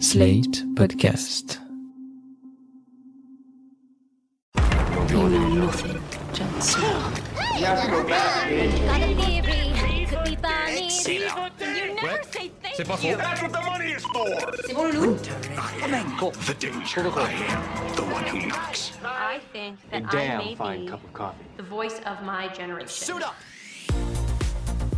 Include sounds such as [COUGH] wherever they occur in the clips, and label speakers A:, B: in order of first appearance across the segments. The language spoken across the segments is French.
A: Slate Podcast.
B: You know nothing,
C: Johnson.
D: C'est pas faux. That's what the money is for. C'est bon, Loulou Come The danger. I am the one who knocks.
E: I think that I may be the voice of my generation. Suit up.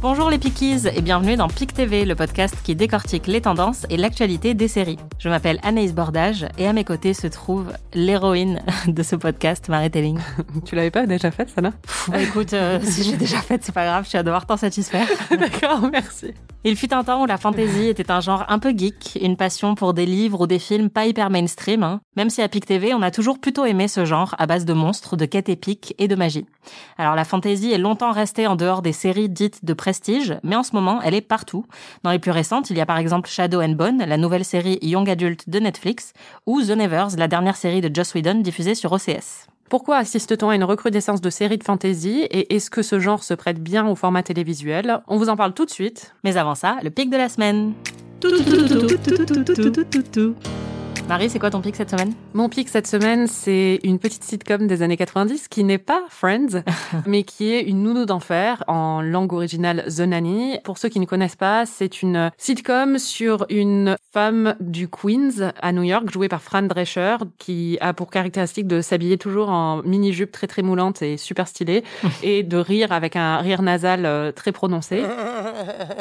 F: Bonjour les Pickies et bienvenue dans Pic TV, le podcast qui décortique les tendances et l'actualité des séries. Je m'appelle Anaïs Bordage et à mes côtés se trouve l'héroïne de ce podcast, Marie Telling. [LAUGHS]
G: Tu l'avais pas déjà faite, ça là
F: Bah écoute, euh, [LAUGHS] si j'ai déjà fait, c'est pas grave, je vais devoir t'en satisfaire. [LAUGHS]
G: D'accord, merci.
F: Il fut un temps où la fantasy était un genre un peu geek, une passion pour des livres ou des films pas hyper mainstream, hein. même si à Pic TV, on a toujours plutôt aimé ce genre à base de monstres, de quêtes épiques et de magie. Alors la fantasy est longtemps restée en dehors des séries dites de prestige, mais en ce moment, elle est partout. Dans les plus récentes, il y a par exemple Shadow and Bone, la nouvelle série Young Adult de Netflix, ou The Nevers, la dernière série de Joss Whedon diffusée sur OCS.
G: Pourquoi assiste-t-on à une recrudescence de séries de fantasy et est-ce que ce genre se prête bien au format télévisuel On vous en parle tout de suite.
F: Mais avant ça, le pic de la semaine. Tout, tout, tout, Marie, c'est quoi ton pic cette semaine?
G: Mon pic cette semaine, c'est une petite sitcom des années 90 qui n'est pas Friends, [LAUGHS] mais qui est une nounou d'enfer en langue originale The Nanny. Pour ceux qui ne connaissent pas, c'est une sitcom sur une femme du Queens à New York, jouée par Fran Drescher, qui a pour caractéristique de s'habiller toujours en mini-jupe très très moulante et super stylée, [LAUGHS] et de rire avec un rire nasal euh, très prononcé.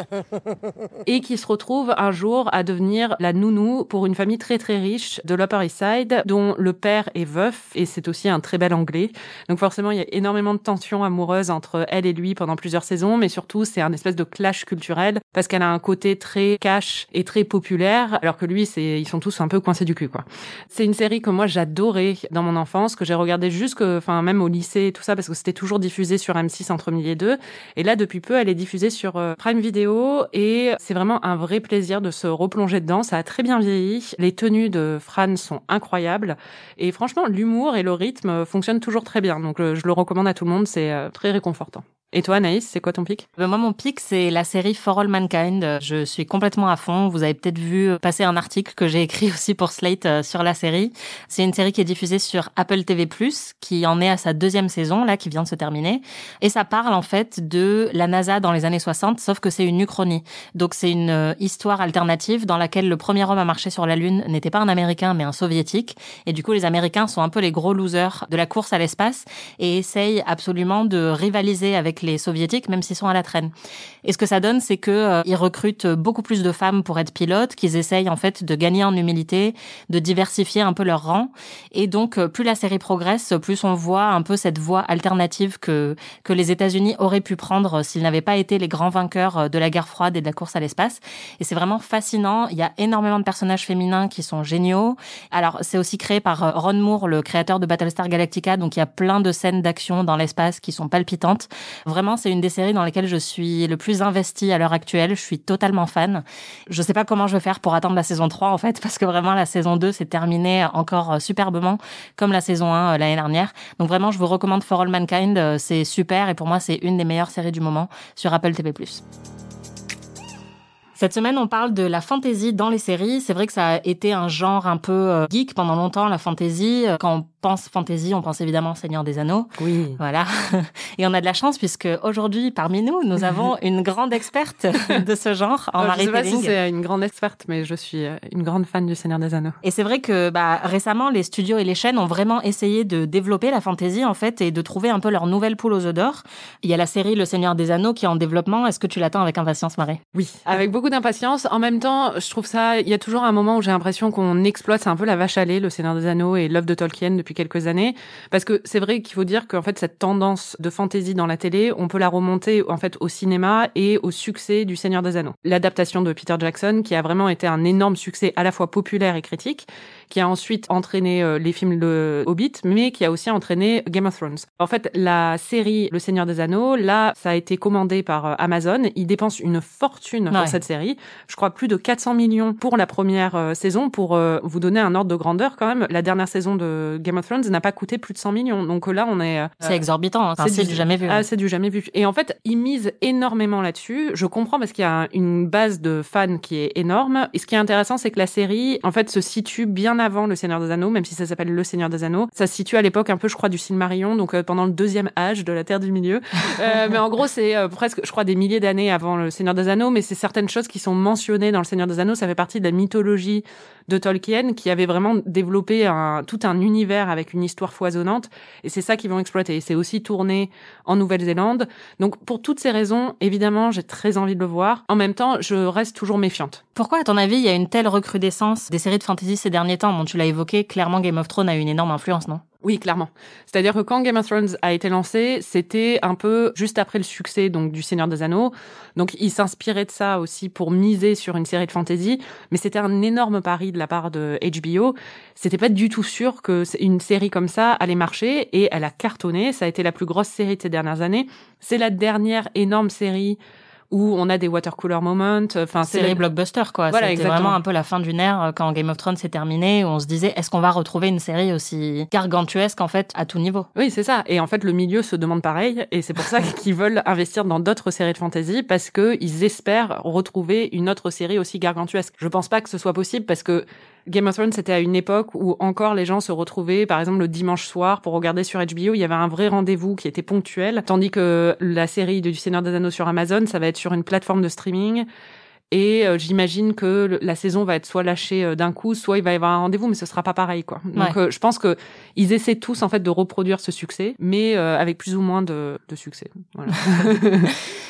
G: [LAUGHS] et qui se retrouve un jour à devenir la nounou pour une famille très très riche de l'Upper East Side, dont le père est veuf et c'est aussi un très bel anglais. Donc forcément, il y a énormément de tensions amoureuses entre elle et lui pendant plusieurs saisons, mais surtout c'est un espèce de clash culturel parce qu'elle a un côté très cash et très populaire, alors que lui, c'est ils sont tous un peu coincés du cul quoi. C'est une série que moi j'adorais dans mon enfance, que j'ai regardé jusque, enfin même au lycée et tout ça parce que c'était toujours diffusé sur M6 entre midi et deux. Et là, depuis peu, elle est diffusée sur euh, Prime Video et c'est vraiment un vrai plaisir de se replonger dedans. Ça a très bien vieilli. Les tenues de Fran sont incroyables et franchement, l'humour et le rythme fonctionnent toujours très bien. Donc, euh, je le recommande à tout le monde. C'est euh, très réconfortant. Et toi, Anaïs, c'est quoi ton pic?
F: Ben, Moi, mon pic, c'est la série For All Mankind. Je suis complètement à fond. Vous avez peut-être vu passer un article que j'ai écrit [LAUGHS] aussi pour Slate euh, sur la série. C'est une série qui est diffusée sur Apple TV+, qui en est à sa deuxième saison, là, qui vient de se terminer. Et ça parle, en fait, de la NASA dans les années 60, sauf que c'est une uchronie. Donc, c'est une euh, histoire alternative dans laquelle le premier homme à marcher sur la Lune n'était pas un Américain, mais un Soviétique. Et du coup, les Américains sont un peu les gros losers de la course à l'espace et essayent absolument de rivaliser avec les soviétiques, même s'ils sont à la traîne. Et ce que ça donne, c'est que euh, ils recrutent beaucoup plus de femmes pour être pilotes, qu'ils essayent en fait de gagner en humilité, de diversifier un peu leur rang. Et donc, euh, plus la série progresse, plus on voit un peu cette voie alternative que que les États-Unis auraient pu prendre s'ils n'avaient pas été les grands vainqueurs euh, de la guerre froide et de la course à l'espace. Et c'est vraiment fascinant. Il y a énormément de personnages féminins qui sont géniaux. Alors, c'est aussi créé par euh, Ron Moore, le créateur de Battlestar Galactica. Donc, il y a plein de scènes d'action dans l'espace qui sont palpitantes. Vraiment, c'est une des séries dans lesquelles je suis le plus investie à l'heure actuelle. Je suis totalement fan. Je sais pas comment je vais faire pour attendre la saison 3, en fait, [LAUGHS] parce que vraiment, la saison 2 s'est terminée encore euh, superbement, comme la saison 1 euh, l'année dernière. Donc vraiment, je vous recommande For All Mankind. Euh, C'est super et pour moi, c'est une des meilleures séries du moment sur Apple TV+. Cette semaine, on parle de la fantasy dans les séries. C'est vrai que ça a été un genre un peu geek pendant longtemps, la fantasy. Quand pense fantasy, on pense évidemment au Seigneur des Anneaux.
G: Oui.
F: Voilà. [LAUGHS] Et on a de la chance puisque aujourd'hui, parmi nous, nous [LAUGHS] avons une grande experte de ce genre en
G: Euh, je
F: Marie
G: sais pas si c'est une grande experte, mais je suis euh, une grande fan du Seigneur des Anneaux.
F: Et c'est vrai que bah, récemment, les studios et les chaînes ont vraiment essayé de développer la fantasy en fait et de trouver un peu leur nouvelle poule aux œufs d'or. Il y a la série Le Seigneur des Anneaux qui est en développement. Est-ce que tu l'attends avec impatience, Marie?
G: Oui, avec beaucoup d'impatience. En même temps, je trouve ça, il y a toujours un moment où j'ai l'impression qu'on exploite, c'est un peu la vache à lait, le Seigneur des Anneaux et l'œuvre de Tolkien depuis quelques années. Parce que c'est vrai qu'il faut dire qu'en fait, cette tendance de fantasy dans la télé, on peut la remonter, en fait, au cinéma et au succès du Seigneur des Anneaux. L'adaptation de Peter Jackson, qui a vraiment été un énorme succès à la fois populaire et critique. Qui a ensuite entraîné euh, les films Le Hobbit, mais qui a aussi entraîné Game of Thrones. En fait, la série Le Seigneur des Anneaux, là, ça a été commandé par euh, Amazon. Ils dépensent une fortune
F: Ouais.
G: pour cette série. Je crois plus de 400 millions pour la première euh, saison. Pour vous donner un ordre de grandeur, quand même, la dernière saison de Game of Thrones n'a pas coûté plus de 100 millions. Donc là, on est... euh,
F: C'est exorbitant, hein. C'est du jamais vu.
G: ah, c'est du jamais vu. Et en fait, ils misent énormément là-dessus. Je comprends parce qu'il y a une base de fans qui est énorme. Et ce qui est intéressant, c'est que la série, en fait, se situe bien avant Le Seigneur des Anneaux, même si ça s'appelle Le Seigneur des Anneaux. Ça se situe à l'époque un peu, je crois, du Silmarillion, donc euh, pendant le deuxième âge de la Terre du Milieu. [LAUGHS] Euh, mais en gros, c'est euh, presque, je crois, des milliers d'années avant Le Seigneur des Anneaux, mais c'est certaines choses qui sont mentionnées dans Le Seigneur des Anneaux. Ça fait partie de la mythologie de Tolkien, qui avait vraiment développé un, tout un univers avec une histoire foisonnante. Et c'est ça qu'ils vont exploiter. Et C'est aussi tourné en Nouvelle-Zélande. Donc, pour toutes ces raisons, évidemment, j'ai très envie de le voir. En même temps, je reste toujours méfiante.
F: Pourquoi, à ton avis, il y a une telle recrudescence des séries de fantasy ces derniers temps? Tu l'as évoqué, clairement Game of Thrones a eu une énorme influence, non?
G: Oui, clairement. C'est-à-dire que quand Game of Thrones a été lancé, c'était un peu juste après le succès donc du Seigneur des Anneaux. Donc il s'inspirait de ça aussi pour miser sur une série de fantasy, mais c'était un énorme pari de la part de HBO. C'était pas du tout sûr que une série comme ça allait marcher et elle a cartonné. Ça a été la plus grosse série de ces dernières années. C'est la dernière énorme série où on a des watercolor moments. Enfin, c'est
F: blockbuster, quoi.
G: Voilà,
F: C'était
G: exactement.
F: vraiment un peu la fin d'une ère euh, quand Game of Thrones s'est terminé, où on se disait, est-ce qu'on va retrouver une série aussi gargantuesque, en fait, à tout niveau?
G: Oui, c'est ça. Et en fait, le milieu se demande pareil. Et c'est pour ça [LAUGHS] qu'ils veulent investir dans d'autres séries de fantasy parce que ils espèrent retrouver une autre série aussi gargantuesque. Je pense pas que ce soit possible parce que Game of Thrones, c'était à une époque où encore les gens se retrouvaient, par exemple, le dimanche soir pour regarder sur HBO. Il y avait un vrai rendez-vous qui était ponctuel. Tandis que la série du Seigneur des Anneaux sur Amazon, ça va être sur une plateforme de streaming. Et euh, j'imagine que le- la saison va être soit lâchée euh, d'un coup, soit il va y avoir un rendez-vous, mais ce sera pas pareil, quoi. Donc,
F: Ouais.
G: euh, je pense que ils essaient tous en fait de reproduire ce succès, mais euh, avec plus ou moins de, de succès. Voilà. [LAUGHS]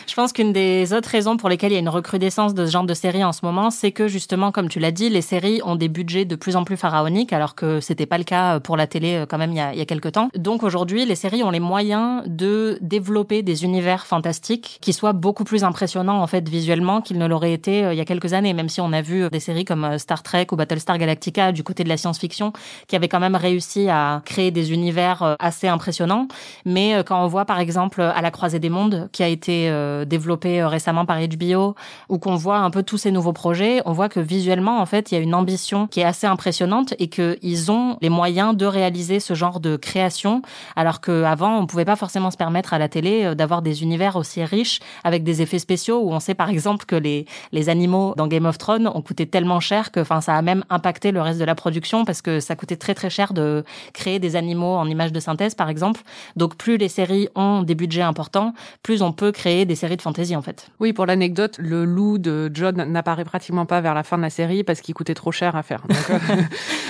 F: Je pense qu'une des autres raisons pour lesquelles il y a une recrudescence de ce genre de séries en ce moment, c'est que justement, comme tu l'as dit, les séries ont des budgets de plus en plus pharaoniques, alors que c'était pas le cas pour la télé quand même il y a, il y a quelques temps. Donc aujourd'hui, les séries ont les moyens de développer des univers fantastiques qui soient beaucoup plus impressionnants en fait visuellement qu'ils ne l'auraient été euh, il y a quelques années. Même si on a vu des séries comme euh, Star Trek ou Battlestar Galactica du côté de la science-fiction, qui avaient quand même réussi à créer des univers euh, assez impressionnants. Mais quand on voit par exemple à la croisée des mondes, qui a été développé récemment par HBO, ou qu'on voit un peu tous ces nouveaux projets, on voit que visuellement en fait il y a une ambition qui est assez impressionnante et qu'ils ont les moyens de réaliser ce genre de création, alors qu'avant on pouvait pas forcément se permettre à la télé d'avoir des univers aussi riches avec des effets spéciaux où on sait par exemple que les les animaux dans Game of Thrones ont coûté tellement cher que enfin ça a même impacté le reste de la production parce que ça coûtait très très cher de créer des animaux en images de synthèse par exemple. Donc plus les séries ont des budgets importants, plus on peut créer des séries de fantasy en fait.
G: Oui, pour l'anecdote, le loup de John n'apparaît pratiquement pas vers la fin de la série parce qu'il coûtait trop cher à faire. Donc, [LAUGHS] euh,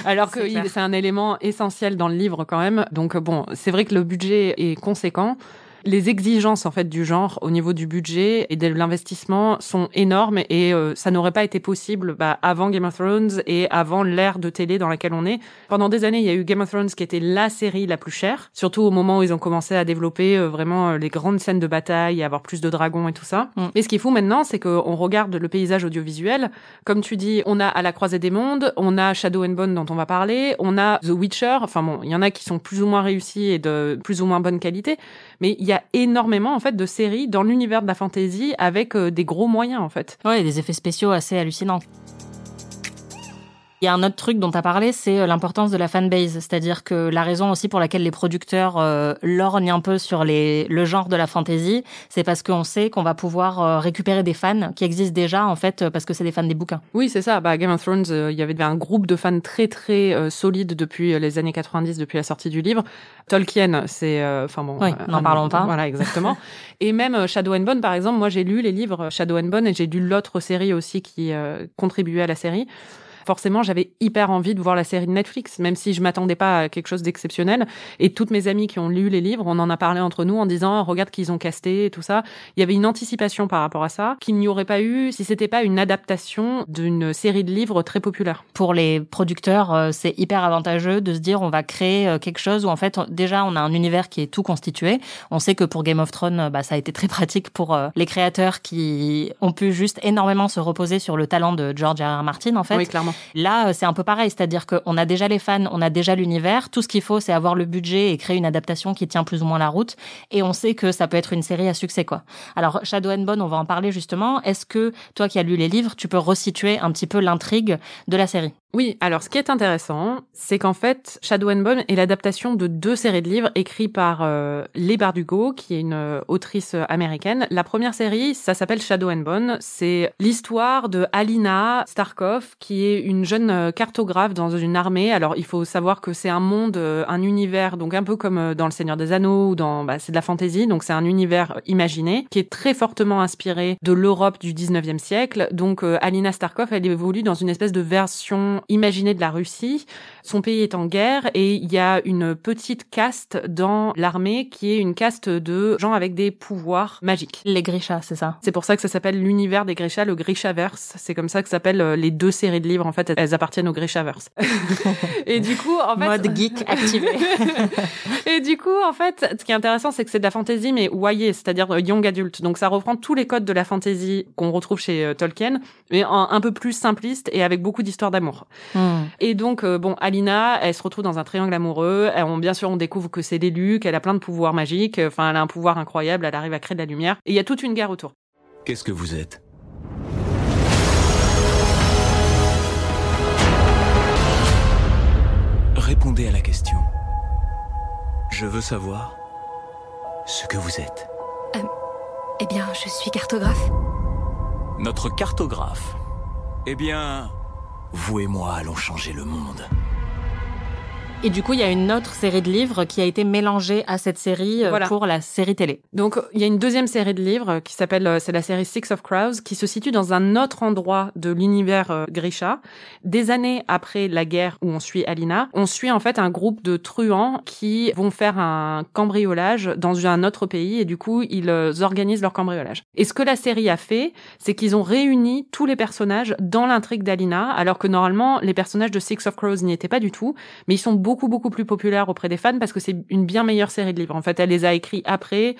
G: alors que
F: C'est
G: un élément essentiel dans le livre quand même. Donc bon, c'est vrai que le budget est conséquent. Les exigences en fait du genre au niveau du budget et de l'investissement sont énormes et euh, ça n'aurait pas été possible bah, avant Game of Thrones et avant l'ère de télé dans laquelle on est. Pendant des années, il y a eu Game of Thrones qui était la série la plus chère, surtout au moment où ils ont commencé à développer euh, vraiment euh, les grandes scènes de bataille, et avoir plus de dragons et tout ça.
F: Mm.
G: Mais ce qui est fou maintenant, c'est qu'on regarde le paysage audiovisuel. Comme tu dis, on a À la croisée des mondes, on a Shadow and Bone dont on va parler, on a The Witcher. Enfin bon, il y en a qui sont plus ou moins réussis et de plus ou moins bonne qualité. Mais il y a énormément en fait de séries dans l'univers de la fantasy avec euh, des gros moyens en fait.
F: Ouais, des effets spéciaux assez hallucinants. Il y a un autre truc dont tu as parlé, c'est euh, l'importance de la fanbase. C'est-à-dire que la raison aussi pour laquelle les producteurs euh, lorgnent un peu sur les, le genre de la fantasy, c'est parce qu'on sait qu'on va pouvoir euh, récupérer des fans qui existent déjà, en fait, parce que c'est des fans des bouquins.
G: Oui, c'est ça. Bah, Game of Thrones, euh, il y avait un groupe de fans très très solide depuis les années 90, depuis la sortie du livre. Tolkien, c'est, enfin bon,
F: Oui, n'en parlons pas.
G: Voilà, exactement. [LAUGHS] et même Shadow and Bone, par exemple, moi j'ai lu les livres Shadow and Bone et j'ai lu l'autre série aussi qui contribuait à la série. Forcément, j'avais hyper envie de voir la série de Netflix, même si je m'attendais pas à quelque chose d'exceptionnel. Et toutes mes amies qui ont lu les livres, on en a parlé entre nous en disant, regarde qu'ils ont casté et tout ça. Il y avait une anticipation par rapport à ça qu'il n'y aurait pas eu si c'était pas une adaptation d'une série de livres très populaire.
F: Pour les producteurs, euh, c'est hyper avantageux de se dire on va créer euh, quelque chose où en fait déjà on a un univers qui est tout constitué. On sait que pour Game of Thrones, euh, bah, ça a été très [LAUGHS] pratique pour les créateurs qui ont pu juste énormément se reposer sur le talent de George R. R. Martin en fait.
G: Oui, clairement.
F: Là, euh, c'est un peu pareil, c'est-à-dire qu'on a déjà les fans, on a déjà l'univers. Tout ce qu'il faut, c'est avoir le budget et créer une adaptation qui tient plus ou moins la route. Et on sait que ça peut être une série à succès, quoi. Alors, Shadow and Bone, on va en parler justement. Est-ce que toi qui as lu les livres, tu peux resituer un petit peu l'intrigue de la série?
G: Oui, alors ce qui est intéressant, c'est qu'en fait, Shadow and Bone est l'adaptation de deux séries de livres écrits par euh, Bardugo, qui est une euh, autrice euh, américaine. La première série, ça s'appelle Shadow and Bone. C'est l'histoire de Alina Starkov, qui est une jeune euh, cartographe dans une armée. Alors, il faut savoir que c'est un monde, un univers, donc un peu comme dans Le Seigneur des Anneaux ou dans, bah, c'est de la fantasy, donc c'est un univers imaginé qui est très fortement inspiré de l'Europe du 19e siècle. Donc, Alina Starkov, elle évolue dans une espèce de version imaginée de la Russie. Son pays est en guerre et il y a une petite caste dans l'armée qui est une caste de gens avec des pouvoirs magiques.
F: Les Grisha, c'est ça?
G: C'est pour ça que ça s'appelle l'univers des Grisha, le Grishaverse. C'est comme ça que s'appellent euh, les deux séries de livres. En fait, elles appartiennent au Grishaverse. [LAUGHS] et du coup, en fait,
F: Mode geek activé. [LAUGHS]
G: et du coup, en fait, ce qui est intéressant, c'est que c'est de la fantasy, mais YA, c'est-à-dire euh, young adult. Donc, ça reprend tous les codes de la fantasy qu'on retrouve chez euh, Tolkien, mais en un peu plus simpliste et avec beaucoup d'histoires d'amour.
F: Hmm.
G: Et donc, euh, bon, Alina, elle se retrouve dans un triangle amoureux. Elle- on, bien sûr, on découvre que c'est l'élu, qu'elle a plein de pouvoirs magiques. Enfin, elle a un pouvoir incroyable. Elle arrive à créer de la lumière. Et il y a toute une guerre autour.
D: Qu'est-ce que vous êtes? Répondez à la question. Je veux savoir ce que vous êtes.
B: Eh bien, je suis cartographe.
D: Notre cartographe. Eh bien, vous et moi allons changer le monde.
F: Et du coup, il y a une autre série de livres qui a été mélangée à cette série euh,
G: Voilà.
F: pour la série télé.
G: Donc, il y a une deuxième série de livres qui s'appelle, euh, c'est la série Six of Crows, qui se situe dans un autre endroit de l'univers euh, Grisha. Des années après la guerre où on suit Alina, on suit en fait un groupe de truands qui vont faire un cambriolage dans un autre pays et du coup, ils euh, organisent leur cambriolage. Et ce que la série a fait, c'est qu'ils ont réuni tous les personnages dans l'intrigue d'Alina, alors que normalement, les personnages de Six of Crows n'y étaient pas du tout, mais ils sont beaucoup, beaucoup plus populaires auprès des fans parce que c'est une bien meilleure série de livres. En fait, elle les a écrits après.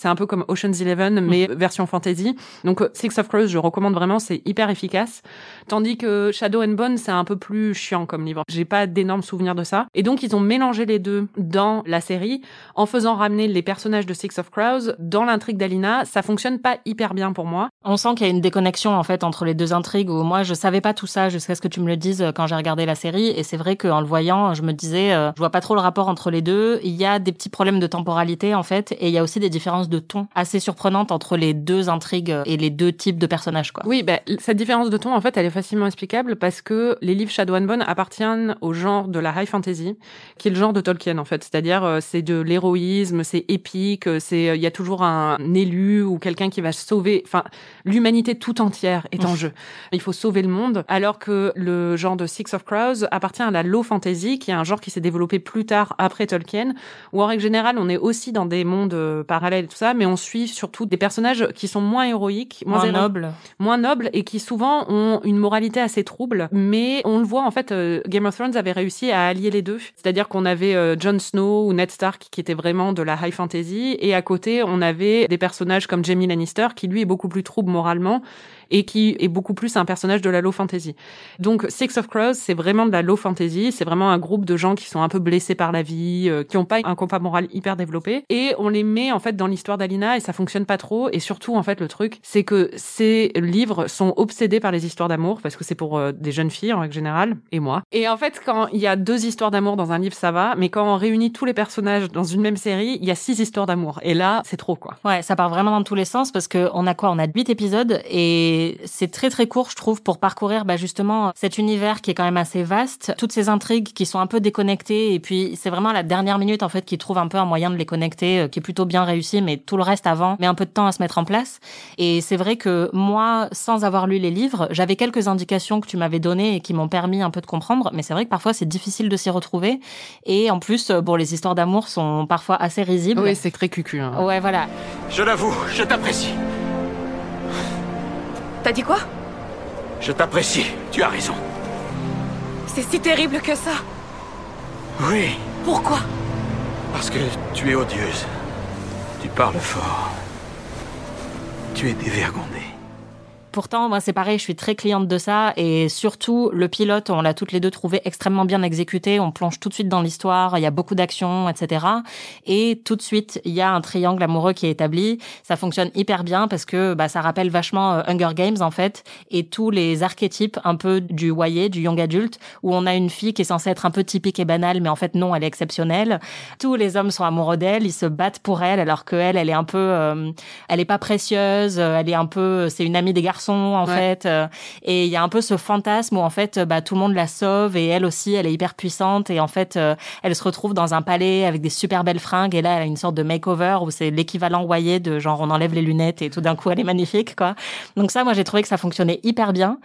G: C'est un peu comme Ocean's Eleven, mais version fantasy. Donc, euh, Six of Crows, je recommande vraiment, c'est hyper efficace. Tandis que Shadow and Bone, c'est un peu plus chiant comme livre. J'ai pas d'énormes souvenirs de ça. Et donc, ils ont mélangé les deux dans la série en faisant ramener les personnages de Six of Crows dans l'intrigue d'Alina. Ça fonctionne pas hyper bien pour moi.
F: On sent qu'il y a une déconnexion en fait entre les deux intrigues où moi je savais pas tout ça jusqu'à ce que tu me le dises euh, quand j'ai regardé la série et c'est vrai qu'en le voyant je me disais euh, je vois pas trop le rapport entre les deux il y a des petits problèmes de temporalité en fait et il y a aussi des différences de ton assez surprenantes entre les deux intrigues et les deux types de personnages quoi.
G: Oui, bah, cette différence de ton, en fait, elle est facilement explicable parce que les livres Shadow and Bone appartiennent au genre de la high fantasy, qui est le genre de Tolkien, en fait. C'est-à-dire, euh, c'est de l'héroïsme, c'est épique, euh, c'est, euh, il y a toujours un élu ou quelqu'un qui va sauver, enfin, l'humanité tout entière est en jeu. Il faut sauver le monde. Alors que le genre de Six of Crows appartient à la low fantasy, qui est un genre qui s'est développé plus tard après Tolkien, où en règle générale, on est aussi dans des mondes parallèles tout ça, mais on suit surtout des personnages qui sont moins héroïques, moins,
F: moins
G: héro-
F: noble.
G: moins nobles et qui souvent ont une moralité assez trouble. Mais on le voit en fait, euh, Game of Thrones avait réussi à allier les deux. C'est-à-dire qu'on avait euh, Jon Snow ou Ned Stark qui étaient vraiment de la high fantasy et à côté on avait des personnages comme Jaime Lannister qui lui est beaucoup plus trouble moralement et qui est beaucoup plus un personnage de la low fantasy. Donc Six of Crows, c'est vraiment de la low fantasy, c'est vraiment un groupe de gens qui sont un peu blessés par la vie, euh, qui n'ont pas un compas moral hyper développé et on les met en fait dans l'histoire d'Alina et ça fonctionne pas trop. Et surtout en fait le truc c'est que ces livres sont obsédés par les histoires d'amour parce que c'est pour euh, des jeunes filles en règle générale et moi. Et en fait quand il y a deux histoires d'amour dans un livre ça va, mais quand on réunit tous les personnages dans une même série, il y a six histoires d'amour. Et là c'est trop quoi.
F: Ouais, ça part vraiment dans tous les sens parce que on a quoi? On a huit épisodes et c'est très très court, je trouve, pour parcourir bah, justement cet univers qui est quand même assez vaste, toutes ces intrigues qui sont un peu déconnectées. Et puis c'est vraiment à la dernière minute en fait qui trouve un peu un moyen de les connecter, euh, qui est plutôt bien réussi, tout le reste avant met un peu de temps à se mettre en place. Et c'est vrai que moi, sans avoir lu les livres, j'avais quelques indications que tu m'avais données et qui m'ont permis un peu de comprendre, mais c'est vrai que parfois c'est difficile de s'y retrouver. Et en plus, bon, les histoires d'amour sont parfois assez risibles.
G: Oui, c'est très cucu. Hein.
F: Ouais, voilà.
D: Je l'avoue, je t'apprécie.
H: T'as dit quoi?
D: Je t'apprécie. Tu as raison.
H: C'est si terrible que ça.
D: Oui,
H: Pourquoi?
D: Parce que tu es odieuse. Tu parles fort. Tu es dévergondée.
F: Pourtant, moi, c'est pareil, je suis très cliente de ça. Et surtout, le pilote, on l'a toutes les deux trouvé extrêmement bien exécuté. On plonge tout de suite dans l'histoire. Il y a beaucoup d'action, etc. Et tout de suite, il y a un triangle amoureux qui est établi. Ça fonctionne hyper bien parce que bah, ça rappelle vachement euh, Hunger Games, en fait. Et tous les archétypes un peu du YA, du young adulte, où on a une fille qui est censée être un peu typique et banale, mais en fait, non, elle est exceptionnelle. Tous les hommes sont amoureux d'elle. Ils se battent pour elle, alors qu'elle, elle est un peu... euh, elle est pas précieuse. Elle est un peu... C'est une amie des garçons en
G: Ouais.
F: fait. euh, Et il y a un peu ce fantasme où en fait, euh, bah, tout le monde la sauve et elle aussi, elle est hyper puissante et en fait, euh, elle se retrouve dans un palais avec des super belles fringues et là, elle a une sorte de makeover où c'est l'équivalent voyé de genre on enlève les lunettes et tout d'un coup, elle est magnifique quoi. Donc ça, moi, j'ai trouvé que ça fonctionnait hyper bien.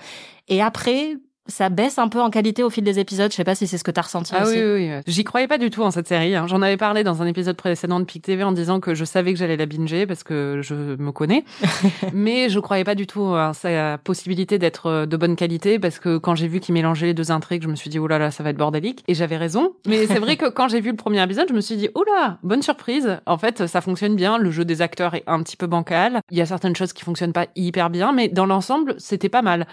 F: Et après, ça baisse un peu en qualité au fil des épisodes. Je sais pas si c'est ce que t'as ressenti
G: Ah
F: aussi.
G: oui, oui, oui. J'y croyais pas du tout en cette série. hein. J'en avais parlé dans un épisode précédent de PIC TV en disant que je savais que j'allais la binger parce que je me connais. [LAUGHS] Mais je croyais pas du tout à sa possibilité d'être euh, de bonne qualité parce que quand j'ai vu qu'il mélangeait les deux intrigues, je me suis dit, oh là là, ça va être bordélique. Et j'avais raison. Mais c'est vrai que quand j'ai vu le premier épisode, je me suis dit, oh là, bonne surprise. En fait, ça fonctionne bien. Le jeu des acteurs est un petit peu bancal. Il y a certaines choses qui fonctionnent pas hyper bien, mais dans l'ensemble, c'était pas mal.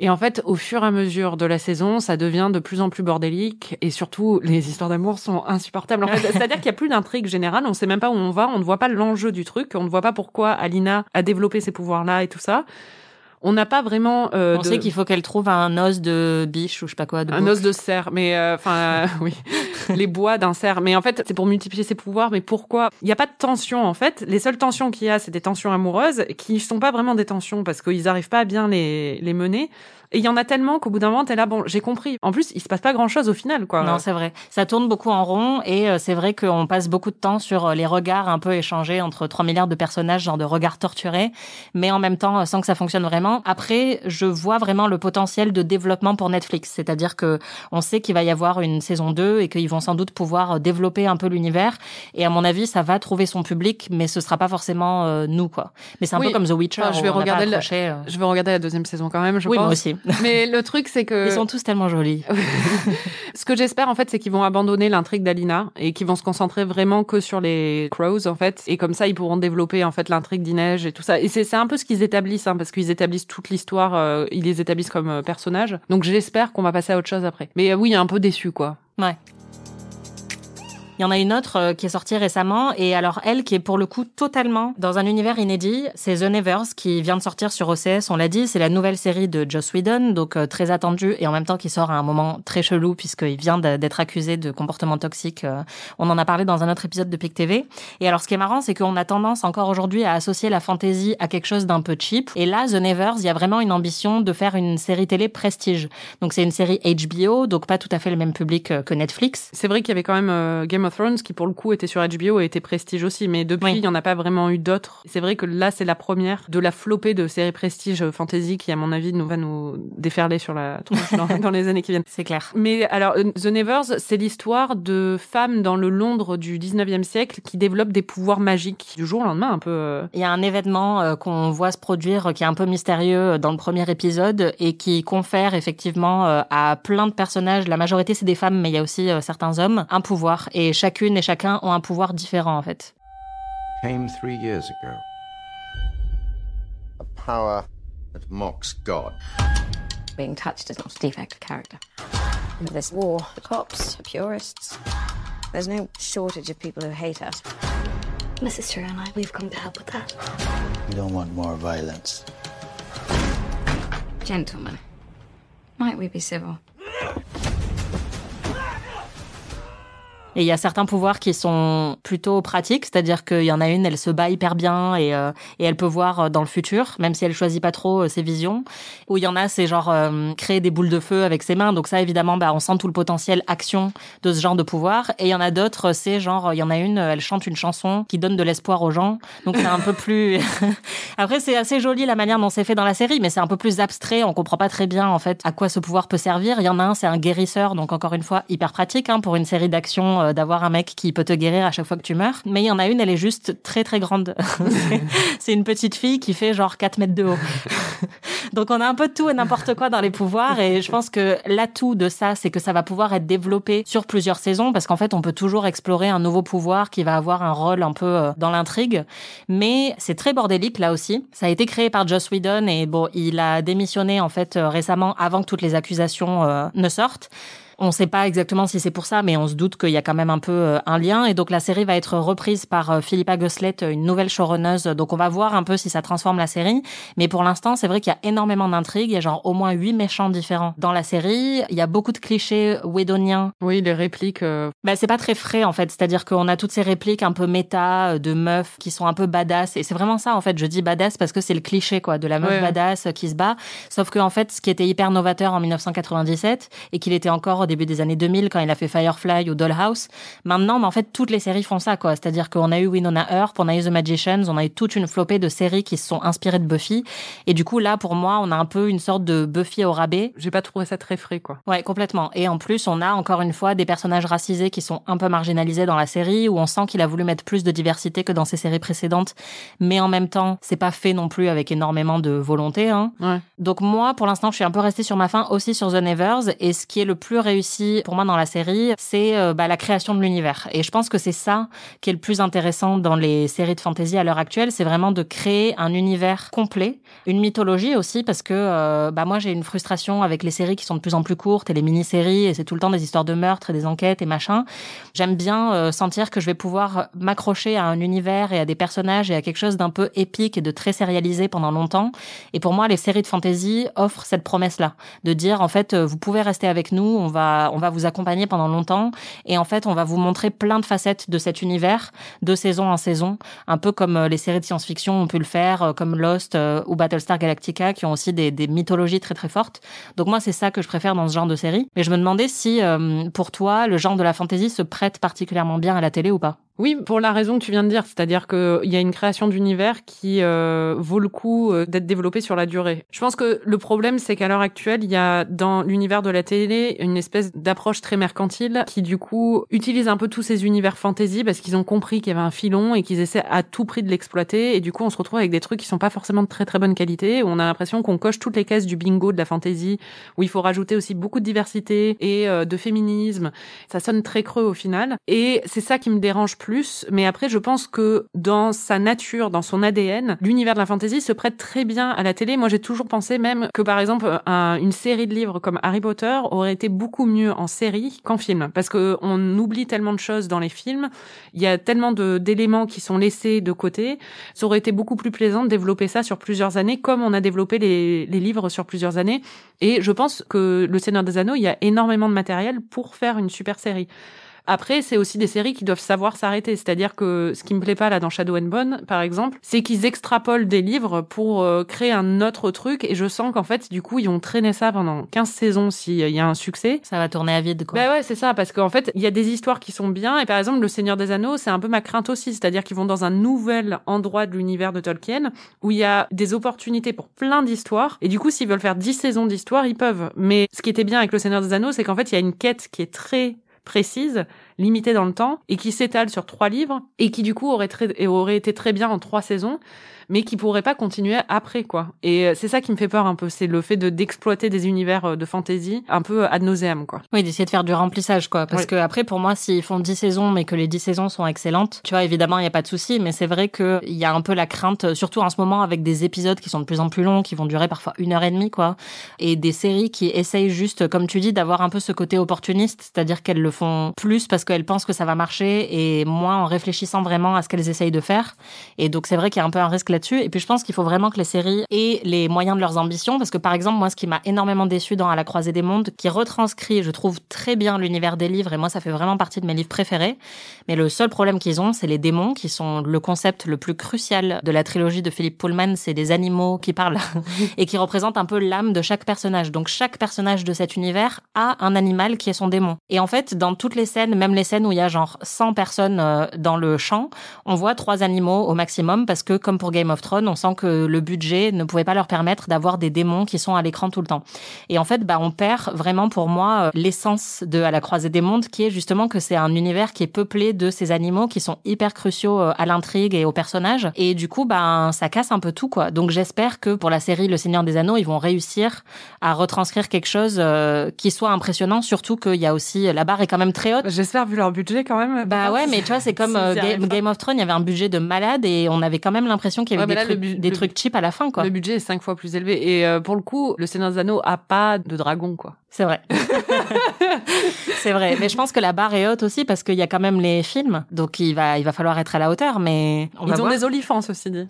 G: Et en fait, au fur et à mesure de la saison, ça devient de plus en plus bordélique et surtout, les histoires d'amour sont insupportables. En fait, [LAUGHS] c'est-à-dire qu'il n'y a plus d'intrigue générale, on sait même pas où on va, on ne voit pas l'enjeu du truc, on ne voit pas pourquoi Alina a développé ces pouvoirs-là et tout ça. On n'a pas vraiment euh,
F: On
G: de-
F: sait qu'il faut qu'elle trouve un os de biche ou je sais pas quoi. De
G: un os de cerf, mais euh, enfin euh, [LAUGHS] oui, les bois d'un cerf. Mais en fait, c'est pour multiplier ses pouvoirs. Mais pourquoi? Il n'y a pas de tension en fait. Les seules tensions qu'il y a, c'est des tensions amoureuses qui ne sont pas vraiment des tensions parce qu'ils n'arrivent pas à bien les les mener. Et il y en a tellement qu'au bout d'un moment, t'es là, bon, j'ai compris. En plus, il se passe pas grand chose au final, quoi.
F: Non, c'est vrai. Ça tourne beaucoup en rond et euh, c'est vrai qu'on passe beaucoup de temps sur euh, les regards un peu échangés entre 3 milliards de personnages, genre de regards torturés, mais en même temps euh, sans que ça fonctionne vraiment. Après, je vois vraiment le potentiel de développement pour Netflix, c'est-à-dire que on sait qu'il va y avoir une saison 2 et qu'ils vont sans doute pouvoir développer un peu l'univers et à mon avis, ça va trouver son public, mais ce sera pas forcément euh, nous quoi. Mais c'est un
G: Oui.
F: peu comme The Witcher,
G: Enfin, je vais regarder le-
F: accroché.
G: Je vais regarder la deuxième saison quand même, je
F: Oui,
G: pense.
F: moi aussi. [LAUGHS]
G: Mais le truc, c'est que
F: Ils sont tous tellement jolis. [LAUGHS]
G: Ce que j'espère en fait, c'est qu'ils vont abandonner l'intrigue d'Alina et qu'ils vont se concentrer vraiment que sur les Crows en fait. Et comme ça, ils pourront développer en fait l'intrigue d'Inej et tout ça. Et c'est un peu ce qu'ils établissent, hein, parce qu'ils établissent toute l'histoire, euh, ils les établissent comme euh, personnages. Donc j'espère qu'on va passer à autre chose après. Mais euh, oui, un peu déçu quoi.
F: Ouais. Il y en a une autre euh, qui est sortie récemment et alors elle qui est pour le coup totalement dans un univers inédit, c'est The Nevers qui vient de sortir sur OCS, on l'a dit, c'est la nouvelle série de Joss Whedon, donc euh, très attendue et en même temps qui sort à un moment très chelou puisqu'il vient d'être accusé de comportement toxique. euh, On en a parlé dans un autre épisode de PIC TV. Et alors ce qui est marrant, c'est qu'on a tendance encore aujourd'hui à associer la fantasy à quelque chose d'un peu cheap. Et là, The Nevers, il y a vraiment une ambition de faire une série télé prestige. Donc c'est une série HBO, donc pas tout à fait le même public que Netflix.
G: C'est vrai qu'il y avait quand même Game of Thrones qui pour le coup était sur HBO et était prestige aussi, mais depuis
F: Oui.
G: il n'y en a pas vraiment eu d'autres. C'est vrai que là c'est la première de la flopée de séries prestige euh, fantasy qui à mon avis nous va nous déferler sur la [LAUGHS] dans, dans les années qui viennent.
F: C'est clair.
G: Mais alors, euh, The Nevers, c'est l'histoire de femmes dans le Londres du 19e siècle qui développent des pouvoirs magiques du jour au lendemain, un peu. euh,
F: Il y a un événement euh, qu'on voit se produire qui est un peu mystérieux dans le premier épisode et qui confère effectivement euh, à plein de personnages, la majorité c'est des femmes mais il y a aussi euh, certains hommes, un pouvoir et chacune et chacun ont un pouvoir différent en fait.
I: came three years ago. A power that mocks God.
B: Being touched is not a defect of character. In this war, the cops, the purists, there's no shortage of people who hate us.
C: My sister and I, we've come to help with that.
A: We don't want more violence.
B: Gentlemen, might we be civil?
F: Et il y a certains pouvoirs qui sont plutôt pratiques, c'est-à-dire qu'il y en a une, elle se bat hyper bien et, euh, elle peut voir euh, dans le futur, même si elle choisit pas trop euh, ses visions. Ou il y en a, c'est genre créer des boules de feu avec ses mains. Donc ça, évidemment, bah, on sent tout le potentiel action de ce genre de pouvoir. Et il y en a d'autres, c'est genre, il y en a une, elle chante une chanson qui donne de l'espoir aux gens. Donc c'est un peu plus... [LAUGHS] Après, c'est assez joli la manière dont c'est fait dans la série, mais c'est un peu plus abstrait. On comprend pas très bien, en fait, à quoi ce pouvoir peut servir. Il y en a un, c'est un guérisseur, donc encore une fois, hyper pratique hein, pour une série d'action euh, d'avoir un mec qui peut te guérir à chaque fois que tu meurs. Mais il y en a une, elle est juste très très grande. [LAUGHS] c'est une petite fille qui fait genre 4 mètres de haut. [LAUGHS] Donc on a un peu de tout et n'importe quoi dans les pouvoirs et je pense que l'atout de ça, c'est que ça va pouvoir être développé sur plusieurs saisons parce qu'en fait on peut toujours explorer un nouveau pouvoir qui va avoir un rôle un peu euh, dans l'intrigue. Mais c'est très bordélique là aussi. Ça a été créé par Joss Whedon et bon, il a démissionné en fait euh, récemment avant que toutes les accusations euh, ne sortent. On ne sait pas exactement si c'est pour ça, mais on se doute qu'il y a quand même un peu euh, un lien. Et donc la série va être reprise par euh, Philippa Goslet, une nouvelle showrunneuse. Donc on va voir un peu si ça transforme la série. Mais pour l'instant, c'est vrai qu'il y a énormément d'intrigues. Il y a genre au moins huit méchants différents dans la série. Il y a beaucoup de clichés wedoniens.
G: Oui, les répliques. Euh...
F: Bah, c'est pas très frais en fait. C'est-à-dire qu'on a toutes ces répliques un peu méta de meufs qui sont un peu badass. Et c'est vraiment ça en fait. Je dis badass parce que c'est le cliché quoi de la meuf
G: Ouais.
F: badass qui se bat. Sauf que en fait, ce qui était hyper novateur en 1997 et qu'il était encore début des années 2000 quand il a fait Firefly ou Dollhouse. Maintenant, mais en fait, toutes les séries font ça, quoi. C'est-à-dire qu'on a eu Winona Earp, on a eu The Magicians, on a eu toute une flopée de séries qui se sont inspirées de Buffy. Et du coup, là, pour moi, on a un peu une sorte de Buffy au rabais.
G: J'ai pas trouvé ça très frais, quoi.
F: Ouais, complètement. Et en plus, on a encore une fois des personnages racisés qui sont un peu marginalisés dans la série, où on sent qu'il a voulu mettre plus de diversité que dans ses séries précédentes. Mais en même temps, c'est pas fait non plus avec énormément de volonté, hein.
G: Ouais.
F: Donc moi, pour l'instant, je suis un peu restée sur ma fin aussi sur The Nevers. Et ce qui est le plus réussi pour moi dans la série, c'est euh, bah, la création de l'univers. Et je pense que c'est ça qui est le plus intéressant dans les séries de fantasy à l'heure actuelle, c'est vraiment de créer un univers complet, une mythologie aussi, parce que euh, bah moi j'ai une frustration avec les séries qui sont de plus en plus courtes et les mini-séries, et c'est tout le temps des histoires de meurtres et des enquêtes et machin. J'aime bien euh, sentir que je vais pouvoir m'accrocher à un univers et à des personnages et à quelque chose d'un peu épique et de très sérialisé pendant longtemps. Et pour moi, les séries de fantasy offrent cette promesse-là, de dire en fait, vous pouvez rester avec nous, on va, on va vous accompagner pendant longtemps, et en fait, on va vous montrer plein de facettes de cet univers, de saison en saison, un peu comme euh, les séries de science-fiction ont pu le faire, euh, comme Lost euh, ou Battlestar Galactica, qui ont aussi des, mythologies très très fortes. Donc moi, c'est ça que je préfère dans ce genre de série. Mais je me demandais si, pour toi, le genre de la fantasy se prête particulièrement bien à la télé ou pas.
G: Oui, pour la raison que tu viens de dire, c'est-à-dire qu'il y a une création d'univers qui euh, vaut le coup euh, d'être développée sur la durée. Je pense que le problème, c'est qu'à l'heure actuelle, il y a dans l'univers de la télé une espèce d'approche très mercantile qui, du coup, utilise un peu tous ces univers fantasy parce qu'ils ont compris qu'il y avait un filon et qu'ils essaient à tout prix de l'exploiter. Et du coup, on se retrouve avec des trucs qui sont pas forcément de très très bonne qualité, où on a l'impression qu'on coche toutes les cases du bingo de la fantasy, où il faut rajouter aussi beaucoup de diversité et euh, de féminisme. Ça sonne très creux au final. Et c'est ça qui me dérange plus. Mais après, je pense que dans sa nature, dans son ADN, l'univers de la fantasy se prête très bien à la télé. Moi, j'ai toujours pensé même que, par exemple, un- une série de livres comme Harry Potter aurait été beaucoup mieux en série qu'en film. Parce que on oublie tellement de choses dans les films. Il y a tellement d'éléments qui sont laissés de côté. Ça aurait été beaucoup plus plaisant de développer ça sur plusieurs années, comme on a développé les, les livres sur plusieurs années. Et je pense que Le Seigneur des Anneaux, il y a énormément de matériel pour faire une super série. Après, c'est aussi des séries qui doivent savoir s'arrêter. C'est-à-dire que ce qui me plaît pas là dans Shadow and Bone, par exemple, c'est qu'ils extrapolent des livres pour euh, créer un autre truc. Et je sens qu'en fait, du coup, ils vont traîner ça pendant 15 saisons s'il y a un succès.
F: Ça va tourner à vide, quoi.
G: Bah ouais, c'est ça, parce qu'en fait, il y a des histoires qui sont bien, et par exemple, Le Seigneur des Anneaux, c'est un peu ma crainte aussi, c'est-à-dire qu'ils vont dans un nouvel endroit de l'univers de Tolkien, où il y a des opportunités pour plein d'histoires, et du coup, s'ils veulent faire 10 saisons d'histoire, ils peuvent. Mais ce qui était bien avec Le Seigneur des Anneaux, c'est qu'en fait, il y a une quête qui est très précise, limitée dans le temps, et qui s'étale sur trois livres, et qui du coup aurait, été très bien en trois saisons, mais qui pourrait pas continuer après, quoi. Et euh, c'est ça qui me fait peur un peu, c'est le fait de d'exploiter des univers euh, de fantasy un peu ad nauseam, quoi.
F: Oui, d'essayer de faire du remplissage, quoi. Parce
G: Ouais.
F: que après, pour moi, s'ils font 10 saisons, mais que les 10 saisons sont excellentes, tu vois, évidemment, il n'y a pas de souci, mais c'est vrai qu'il y a un peu la crainte, euh, surtout en ce moment, avec des épisodes qui sont de plus en plus longs, qui vont durer parfois une heure et demie, quoi. Et des séries qui essayent juste, comme tu dis, d'avoir un peu ce côté opportuniste, c'est-à-dire qu'elles le font plus parce qu'elles pensent que ça va marcher et moins en réfléchissant vraiment à ce qu'elles essayent de faire. Et donc, c'est vrai qu'il y a un peu un risque là-dessus. Et puis, je pense qu'il faut vraiment que les séries aient les moyens de leurs ambitions, parce que par exemple, moi, ce qui m'a énormément déçu dans À la croisée des mondes, qui retranscrit, je trouve, très bien l'univers des livres, et moi, ça fait vraiment partie de mes livres préférés. Mais le seul problème qu'ils ont, c'est les démons, qui sont le concept le plus crucial de la trilogie de Philippe Pullman. C'est des animaux qui parlent [LAUGHS] et qui représentent un peu l'âme de chaque personnage. Donc, chaque personnage de cet univers a un animal qui est son démon. Et en fait, dans toutes les scènes, même les scènes où il y a genre 100 personnes euh, dans le champ, on voit trois animaux au maximum, parce que comme pour Game Game of Thrones, on sent que le budget ne pouvait pas leur permettre d'avoir des démons qui sont à l'écran tout le temps. Et en fait, bah, on perd vraiment pour moi euh, l'essence de À la croisée des mondes, qui est justement que c'est un univers qui est peuplé de ces animaux qui sont hyper cruciaux euh, à l'intrigue et aux personnages. Et du coup, bah, ça casse un peu tout, quoi. Donc j'espère que pour la série Le Seigneur des Anneaux, ils vont réussir à retranscrire quelque chose euh, qui soit impressionnant, surtout qu'il y a aussi la barre est quand même très haute.
G: J'espère vu leur budget quand même.
F: Bah ouais, mais tu vois, c'est comme. [LAUGHS] Game of Thrones, il y avait un budget de malade et on avait quand même l'impression qu'il
G: Ouais, mais
F: des,
G: là, le
F: trucs,
G: bu-
F: des
G: le-
F: trucs cheap à la fin, quoi.
G: Le budget est cinq fois plus élevé. Et euh, pour le coup, le Seigneur des Anneaux a pas de dragon, quoi.
F: C'est vrai. [LAUGHS] c'est vrai. Mais je pense que la barre est haute aussi parce qu'il y a quand même les films. Donc il va, il va falloir être à la hauteur, mais on va
G: Ils ont
F: voir.
G: des olifants, ceci dit.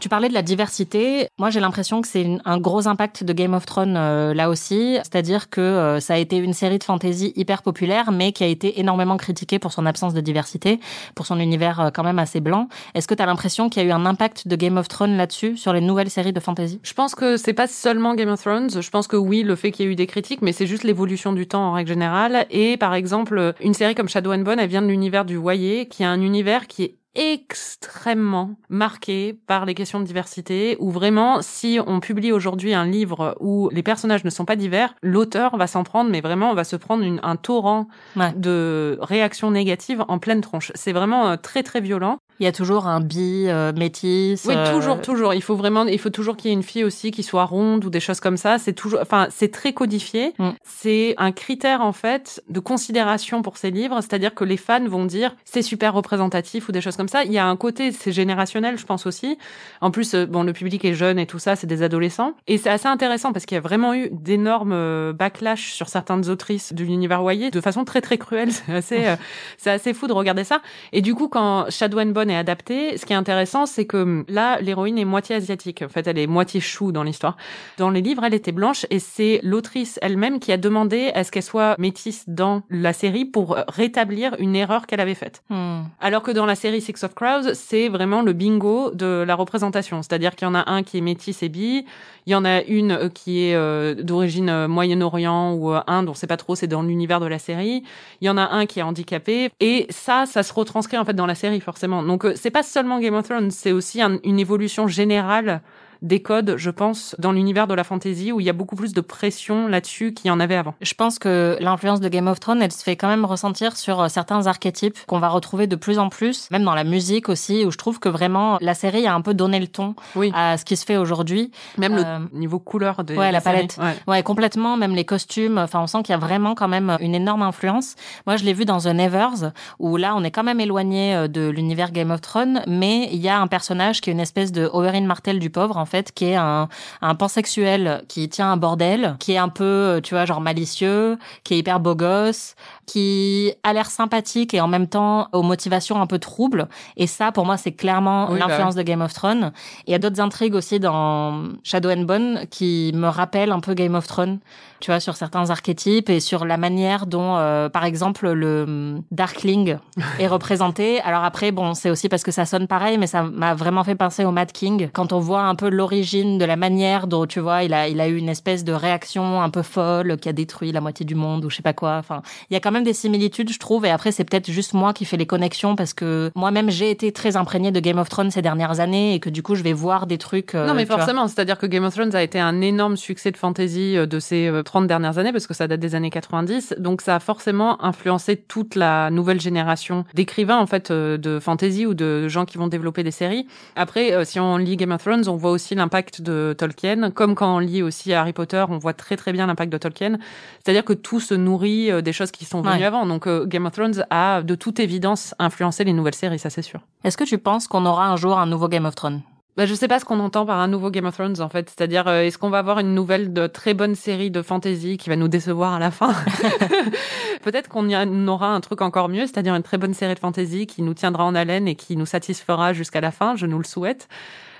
F: Tu parlais de la diversité. Moi, j'ai l'impression que c'est un gros impact de Game of Thrones euh, là aussi. C'est-à-dire que euh, ça a été une série de fantasy hyper populaire, mais qui a été énormément critiquée pour son absence de diversité, pour son univers euh, quand même assez blanc. Est-ce que tu as l'impression qu'il y a eu un impact de Game of Thrones là-dessus, sur les nouvelles séries de fantasy?
G: Je pense que c'est pas seulement Game of Thrones. Je pense que oui, le fait qu'il y ait eu des critiques, mais c'est juste l'évolution du temps en règle générale. Et par exemple, une série comme Shadow and Bone, elle vient de l'univers du Voyer, qui est un univers qui est extrêmement marqué par les questions de diversité, où vraiment, si on publie aujourd'hui un livre où les personnages ne sont pas divers, l'auteur va s'en prendre, mais vraiment, on va se prendre une- un torrent
F: Ouais.
G: de réactions négatives en pleine tronche. C'est vraiment euh, très très violent.
F: Il y a toujours un bi euh, métis.
G: Oui,
F: euh,
G: toujours, toujours. Il faut vraiment, il faut toujours qu'il y ait une fille aussi qui soit ronde ou des choses comme ça. C'est toujours, enfin, c'est très codifié.
F: Mm.
G: C'est un critère en fait de considération pour ces livres, c'est-à-dire que les fans vont dire c'est super représentatif ou des choses comme ça. Il y a un côté, c'est générationnel, je pense aussi. En plus, euh, bon, le public est jeune et tout ça, c'est des adolescents. Et c'est assez intéressant parce qu'il y a vraiment eu d'énormes backlash sur certaines autrices de l'univers Voyer de façon très très cruelle. [LAUGHS] C'est assez, euh, c'est assez fou de regarder ça. Et du coup, quand Shadow and Bone est adapté, ce qui est intéressant, c'est que hum, là, l'héroïne est moitié asiatique. En fait, elle est moitié chou dans l'histoire. Dans les livres, elle était blanche et c'est l'autrice elle-même qui a demandé à ce qu'elle soit métisse dans la série pour euh, rétablir une erreur qu'elle avait faite.
F: hmm.
G: Alors que dans la série Six of Crows, c'est vraiment le bingo de la représentation. C'est-à-dire qu'il y en a un qui est métis et bi, il y en a une euh, qui est euh, d'origine Moyen-Orient ou euh, Inde, on sait pas trop, c'est dans l'univers de la série. Il y en a un qui est handicapé et ça, ça se retranscrit en fait dans la série forcément. Donc euh, c'est pas seulement Game of Thrones, c'est aussi un- une évolution générale des codes, je pense, dans l'univers de la fantasy où il y a beaucoup plus de pression là-dessus qu'il y en avait avant.
F: Je pense que l'influence de Game of Thrones, elle se fait quand même ressentir sur euh, certains archétypes qu'on va retrouver de plus en plus, même dans la musique aussi, où je trouve que vraiment la série a un peu donné le ton
G: Oui.
F: à ce qui se fait aujourd'hui.
G: Même
F: Euh,
G: le niveau couleur des
F: ouais,
G: des
F: la
G: séries.
F: palette.
G: Ouais.
F: Ouais, complètement, même les costumes. Enfin, on sent qu'il y a vraiment quand même une énorme influence. Moi, je l'ai vu dans The Nevers, où là, on est quand même éloigné euh, de l'univers Game of Thrones, mais il y a un personnage qui est une espèce de Oberyn Martell du pauvre, en fait, qui est un, un pansexuel qui tient un bordel, qui est un peu, euh, tu vois, genre malicieux, qui est hyper beau gosse, qui a l'air sympathique et en même temps aux motivations un peu troubles. Et ça, pour moi, c'est clairement
G: Oui, bah
F: l'influence de Game of Thrones. Et il y a d'autres intrigues aussi dans Shadow and Bone qui me rappellent un peu Game of Thrones, tu vois, sur certains archétypes et sur la manière dont, euh, par exemple, le hum, Darkling est [LAUGHS] représenté. Alors après, bon, c'est aussi parce que ça sonne pareil, mais ça m'a vraiment fait penser au Mad King. Quand on voit un peu l'origine de la manière dont, tu vois, il a, il a eu une espèce de réaction un peu folle qui a détruit la moitié du monde ou je sais pas quoi. Enfin, il y a quand même des similitudes, je trouve. Et après, c'est peut-être juste moi qui fais les connexions parce que moi-même, j'ai été très imprégnée de Game of Thrones ces dernières années et que du coup, je vais voir des trucs. euh,
G: Non, mais forcément, c'est-à-dire que Game of Thrones a été un énorme succès de fantasy euh, de ces euh, 30 dernières années, parce que ça date des années 90, donc ça a forcément influencé toute la nouvelle génération d'écrivains, en fait, euh, de fantasy ou de gens qui vont développer des séries. Après, euh, si on lit Game of Thrones, on voit aussi l'impact de Tolkien, comme quand on lit aussi Harry Potter, on voit très très bien l'impact de Tolkien. C'est-à-dire que tout se nourrit euh, des choses qui sont
F: Ouais.
G: avant, donc euh, Game of Thrones a de toute évidence influencé les nouvelles séries, ça c'est sûr.
F: Est-ce que tu penses qu'on aura un jour un nouveau Game of Thrones?
G: Bah, je sais pas ce qu'on entend par un nouveau Game of Thrones en fait. C'est-à-dire, euh, est-ce qu'on va avoir une nouvelle de très bonne série de fantasy qui va nous décevoir à la fin? [LAUGHS] [LAUGHS] Peut-être qu'on y a- aura un truc encore mieux, c'est-à-dire une très bonne série de fantasy qui nous tiendra en haleine et qui nous satisfera jusqu'à la fin. Je nous le souhaite.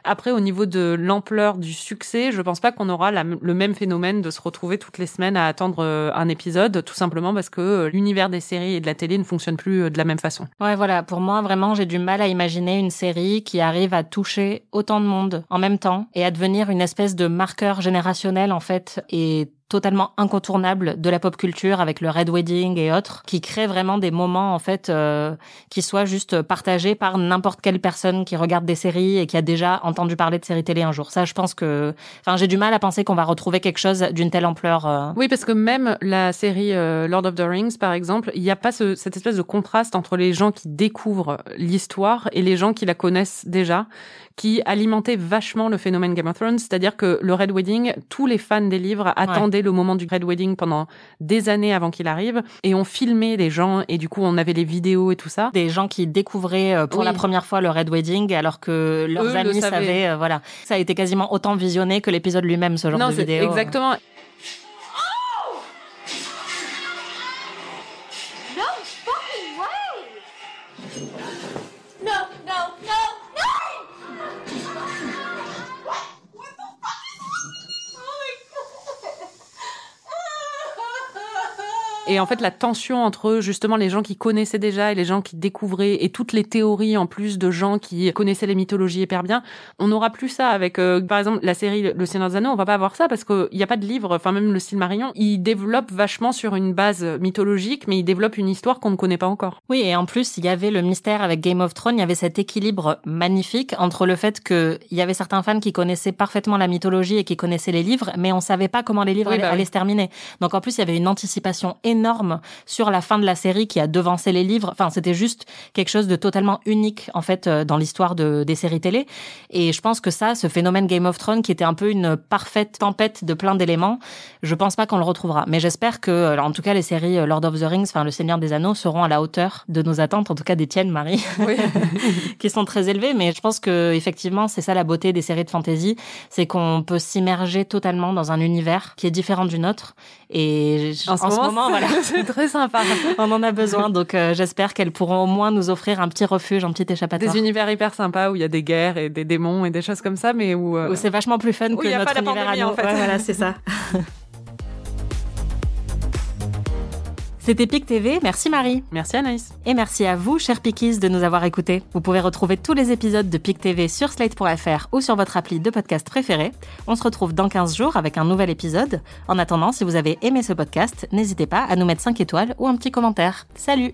G: Après, au niveau de l'ampleur du succès, je pense pas qu'on aura le même phénomène de se retrouver toutes les semaines à attendre euh, un épisode, tout simplement parce que euh, l'univers des séries et de la télé ne fonctionne plus euh, de la même façon.
F: Ouais, voilà. Pour moi, vraiment, j'ai du mal à imaginer une série qui arrive à toucher autant de monde en même temps et à devenir une espèce de marqueur générationnel, en fait, et totalement incontournables de la pop culture avec le Red Wedding et autres, qui créent vraiment des moments en fait euh, qui soient juste partagés par n'importe quelle personne qui regarde des séries et qui a déjà entendu parler de séries télé un jour. Ça, je pense que, enfin, j'ai du mal à penser qu'on va retrouver quelque chose d'une telle ampleur. euh.
G: Oui, parce que même la série euh, Lord of the Rings, par exemple, il n'y a pas ce- cette espèce de contraste entre les gens qui découvrent l'histoire et les gens qui la connaissent déjà, qui alimentait vachement le phénomène Game of Thrones. C'est-à-dire que le Red Wedding, tous les fans des livres attendaient le moment du Red Wedding pendant des années avant qu'il arrive et on filmait les gens et du coup on avait les vidéos et tout ça.
F: Des gens qui découvraient euh, pour
G: Oui.
F: la première fois le Red Wedding alors que leurs
G: Eux le
F: amis
G: savaient.
F: savaient. euh, voilà, ça a été quasiment autant visionné que l'épisode lui-même, ce genre
G: non,
F: de vidéo.
G: exactement. Et en fait, la tension entre justement les gens qui connaissaient déjà et les gens qui découvraient et toutes les théories en plus de gens qui connaissaient les mythologies hyper bien, on n'aura plus ça avec, euh, par exemple, la série Le Seigneur des Anneaux. On va pas avoir ça parce qu'il n'y a pas de livre. Enfin, même le Silmarillion, il développe vachement sur une base mythologique, mais il développe une histoire qu'on ne connaît pas encore.
F: Oui, et en plus, il y avait le mystère avec Game of Thrones, il y avait cet équilibre magnifique entre le fait que il y avait certains fans qui connaissaient parfaitement la mythologie et qui connaissaient les livres, mais on savait pas comment les livres
G: Oui,
F: allaient,
G: bah oui.
F: allaient se terminer. Donc en plus, il y avait une anticipation énorme sur la fin de la série qui a devancé les livres. Enfin, c'était juste quelque chose de totalement unique en fait euh, dans l'histoire de, des séries télé. Et je pense que ça, ce phénomène Game of Thrones, qui était un peu une parfaite tempête de plein d'éléments, je pense pas qu'on le retrouvera. Mais j'espère que, alors, en tout cas, les séries euh, Lord of the Rings, enfin Le Seigneur des Anneaux, seront à la hauteur de nos attentes, en tout cas des tiennes, Marie, [LAUGHS] qui sont très élevées. Mais je pense que effectivement, c'est ça la beauté des séries de fantasy, c'est qu'on peut s'immerger totalement dans un univers qui est différent du nôtre. Et
G: En ce moment, c'est-
F: voilà, [LAUGHS]
G: c'est très sympa.
F: on en a besoin. Donc euh, j'espère qu'elles pourront au moins nous offrir un petit refuge, un petit échappatoire.
G: Des univers hyper sympas où il y a des guerres et des démons et des choses comme ça, mais où, euh,
F: Où c'est vachement plus fun
G: Où
F: que
G: y a
F: notre
G: pas la
F: univers à
G: pandémie,
F: nous.
G: en fait.
F: Ouais, voilà, c'est ça. [LAUGHS] C'était PIC TV, merci Marie.
G: Merci Anaïs.
F: Et merci à vous, chers Pickies, de nous avoir écoutés. Vous pouvez retrouver tous les épisodes de PIC TV sur slate.fr ou sur votre appli de podcast préféré. On se retrouve dans 15 jours avec un nouvel épisode. En attendant, si vous avez aimé ce podcast, n'hésitez pas à nous mettre 5 étoiles ou un petit commentaire. Salut